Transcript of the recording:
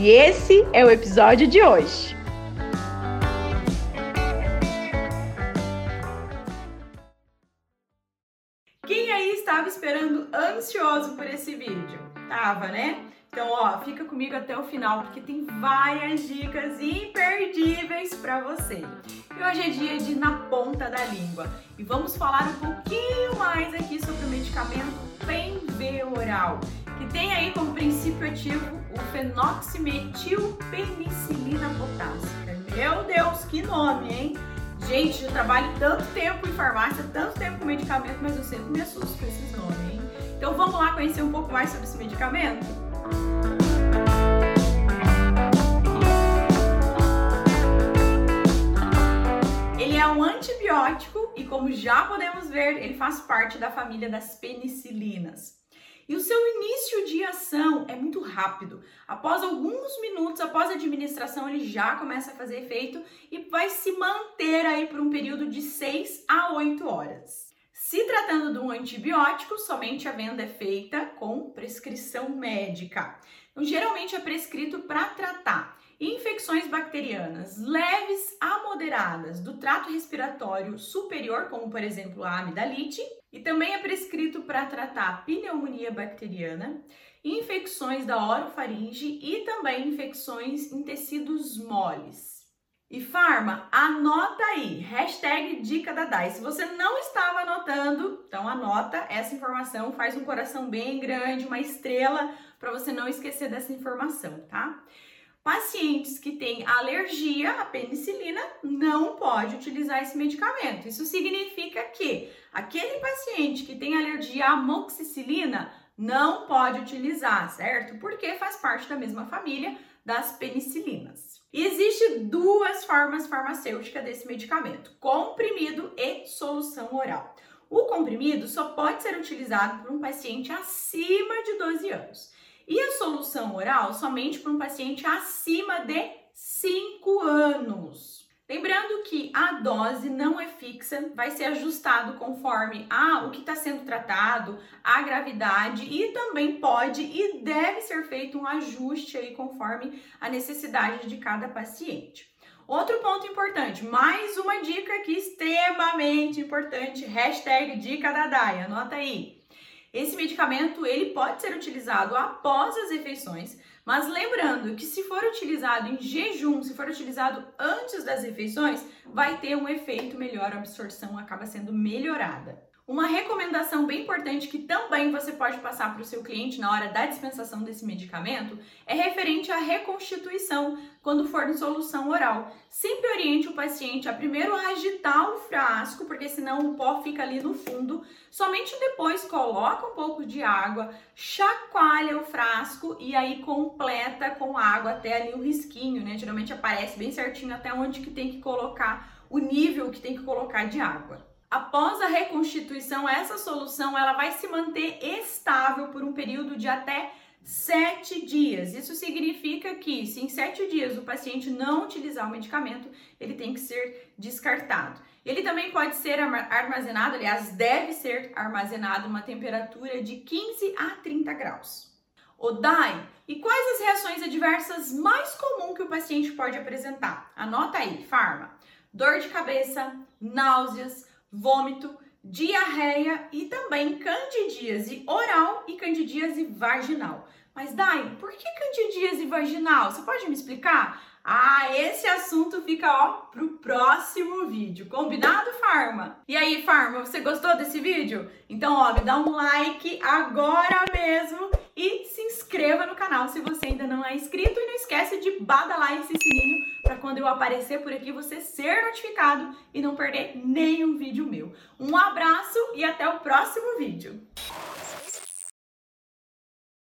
E esse é o episódio de hoje. Quem aí estava esperando ansioso por esse vídeo? Tava, né? Então, ó, fica comigo até o final porque tem várias dicas imperdíveis para você. E hoje é dia de na ponta da língua e vamos falar um pouquinho mais aqui sobre o medicamento Penve oral, que tem aí como princípio ativo o fenoximetilpenicilina potássica. Meu Deus, que nome, hein? Gente, eu trabalho tanto tempo em farmácia, tanto tempo com medicamento, mas eu sempre me assusto com esses nomes, hein? Então vamos lá conhecer um pouco mais sobre esse medicamento? Ele é um antibiótico e, como já podemos ver, ele faz parte da família das penicilinas. E o seu início de ação é muito rápido. Após alguns minutos, após a administração, ele já começa a fazer efeito e vai se manter aí por um período de 6 a 8 horas. Se tratando de um antibiótico, somente a venda é feita com prescrição médica. Então, geralmente é prescrito para tratar infecções bacterianas leves a moderadas do trato respiratório superior, como por exemplo a amidalite, e também é prescrito para tratar pneumonia bacteriana, infecções da orofaringe e também infecções em tecidos moles. E Farma, anota aí, hashtag dica da DAI. Se você não estava anotando, então anota essa informação, faz um coração bem grande, uma estrela, para você não esquecer dessa informação, tá? Pacientes que têm alergia à penicilina não pode utilizar esse medicamento. Isso significa que aquele paciente que tem alergia à amoxicilina não pode utilizar, certo? Porque faz parte da mesma família das penicilinas. E existe duas formas farmacêuticas desse medicamento: comprimido e solução oral. O comprimido só pode ser utilizado por um paciente acima de 12 anos. E a solução oral somente para um paciente acima de 5 anos. Lembrando que a dose não é fixa, vai ser ajustado conforme a, o que está sendo tratado, a gravidade e também pode e deve ser feito um ajuste aí conforme a necessidade de cada paciente. Outro ponto importante, mais uma dica aqui extremamente importante, hashtag dica da Dai, anota aí. Esse medicamento ele pode ser utilizado após as refeições, mas lembrando que se for utilizado em jejum, se for utilizado antes das refeições, vai ter um efeito melhor, a absorção acaba sendo melhorada. Uma recomendação bem importante que também você pode passar para o seu cliente na hora da dispensação desse medicamento é referente à reconstituição quando for em solução oral. Sempre oriente o paciente a primeiro agitar o frasco, porque senão o pó fica ali no fundo. Somente depois coloca um pouco de água, chacoalha o frasco e aí completa com água até ali o risquinho, né? Geralmente aparece bem certinho até onde que tem que colocar o nível que tem que colocar de água. Após a reconstituição, essa solução ela vai se manter estável por um período de até sete dias. Isso significa que, se em sete dias o paciente não utilizar o medicamento, ele tem que ser descartado. Ele também pode ser armazenado, aliás, deve ser armazenado uma temperatura de 15 a 30 graus. O DAI, e quais as reações adversas mais comuns que o paciente pode apresentar? Anota aí, farma. Dor de cabeça, náuseas, vômito, diarreia e também candidíase oral e candidíase vaginal. Mas Dai, por que candidíase vaginal? Você pode me explicar? Ah, esse assunto fica ó pro próximo vídeo. Combinado, Farma? E aí, Farma, você gostou desse vídeo? Então, ó, me dá um like agora mesmo e se inscreva no canal se você ainda não é inscrito e não esquece de badalar esse sininho para quando eu aparecer por aqui você ser notificado e não perder nenhum vídeo meu. Um abraço e até o próximo vídeo.